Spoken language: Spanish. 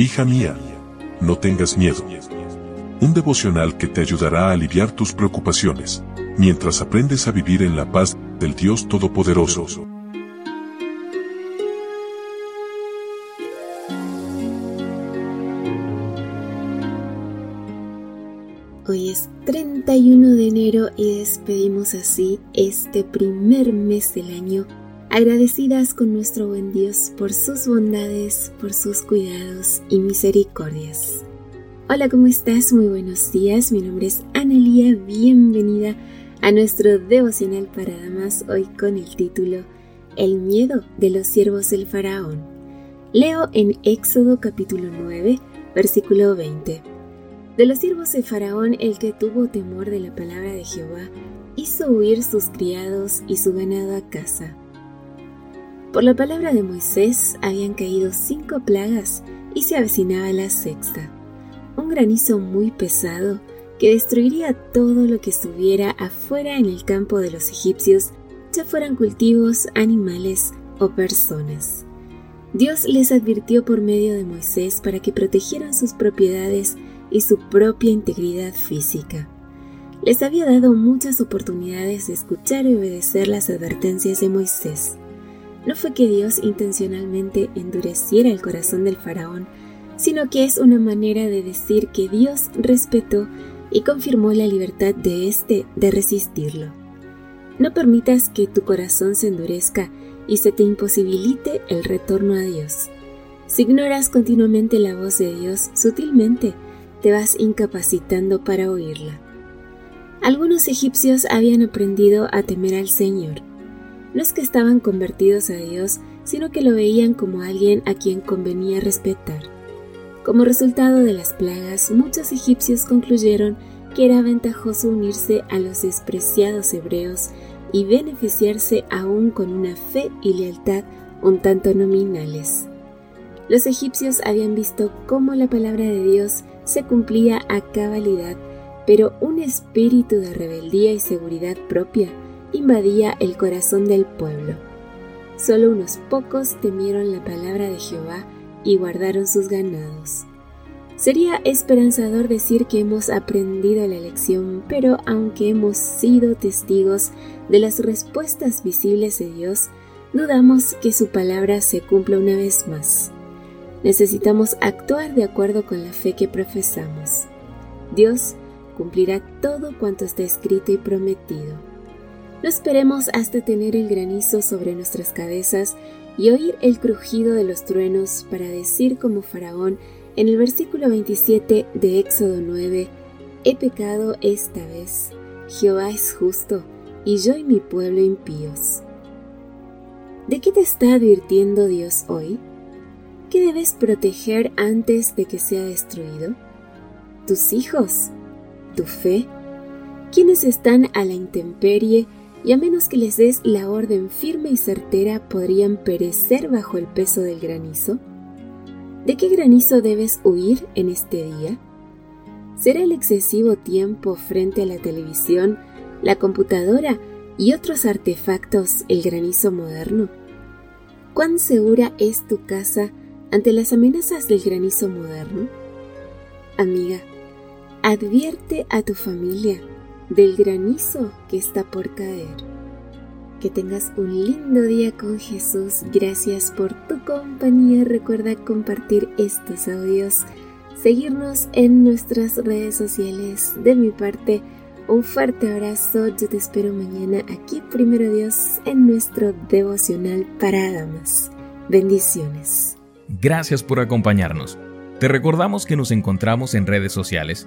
Hija mía, no tengas miedo. Un devocional que te ayudará a aliviar tus preocupaciones, mientras aprendes a vivir en la paz del Dios Todopoderoso. Hoy es 31 de enero y despedimos así este primer mes del año agradecidas con nuestro buen Dios por sus bondades, por sus cuidados y misericordias. Hola, ¿cómo estás? Muy buenos días. Mi nombre es Analia. Bienvenida a nuestro devocional para damas hoy con el título El miedo de los siervos del faraón. Leo en Éxodo capítulo 9, versículo 20. De los siervos de faraón el que tuvo temor de la palabra de Jehová hizo huir sus criados y su ganado a casa por la palabra de Moisés habían caído cinco plagas y se avecinaba la sexta, un granizo muy pesado que destruiría todo lo que estuviera afuera en el campo de los egipcios, ya fueran cultivos, animales o personas. Dios les advirtió por medio de Moisés para que protegieran sus propiedades y su propia integridad física. Les había dado muchas oportunidades de escuchar y obedecer las advertencias de Moisés. No fue que Dios intencionalmente endureciera el corazón del faraón, sino que es una manera de decir que Dios respetó y confirmó la libertad de éste de resistirlo. No permitas que tu corazón se endurezca y se te imposibilite el retorno a Dios. Si ignoras continuamente la voz de Dios, sutilmente te vas incapacitando para oírla. Algunos egipcios habían aprendido a temer al Señor, no es que estaban convertidos a Dios, sino que lo veían como alguien a quien convenía respetar. Como resultado de las plagas, muchos egipcios concluyeron que era ventajoso unirse a los despreciados hebreos y beneficiarse aún con una fe y lealtad un tanto nominales. Los egipcios habían visto cómo la palabra de Dios se cumplía a cabalidad, pero un espíritu de rebeldía y seguridad propia invadía el corazón del pueblo. Solo unos pocos temieron la palabra de Jehová y guardaron sus ganados. Sería esperanzador decir que hemos aprendido la lección, pero aunque hemos sido testigos de las respuestas visibles de Dios, dudamos que su palabra se cumpla una vez más. Necesitamos actuar de acuerdo con la fe que profesamos. Dios cumplirá todo cuanto está escrito y prometido. No esperemos hasta tener el granizo sobre nuestras cabezas y oír el crujido de los truenos para decir como Faraón en el versículo 27 de Éxodo 9, He pecado esta vez, Jehová es justo, y yo y mi pueblo impíos. ¿De qué te está advirtiendo Dios hoy? ¿Qué debes proteger antes de que sea destruido? ¿Tus hijos? ¿Tu fe? ¿Quiénes están a la intemperie y a menos que les des la orden firme y certera podrían perecer bajo el peso del granizo? ¿De qué granizo debes huir en este día? ¿Será el excesivo tiempo frente a la televisión, la computadora y otros artefactos el granizo moderno? ¿Cuán segura es tu casa ante las amenazas del granizo moderno? Amiga, advierte a tu familia del granizo que está por caer. Que tengas un lindo día con Jesús. Gracias por tu compañía. Recuerda compartir estos audios, seguirnos en nuestras redes sociales. De mi parte, un fuerte abrazo. Yo te espero mañana aquí, primero Dios, en nuestro devocional para damas. Bendiciones. Gracias por acompañarnos. Te recordamos que nos encontramos en redes sociales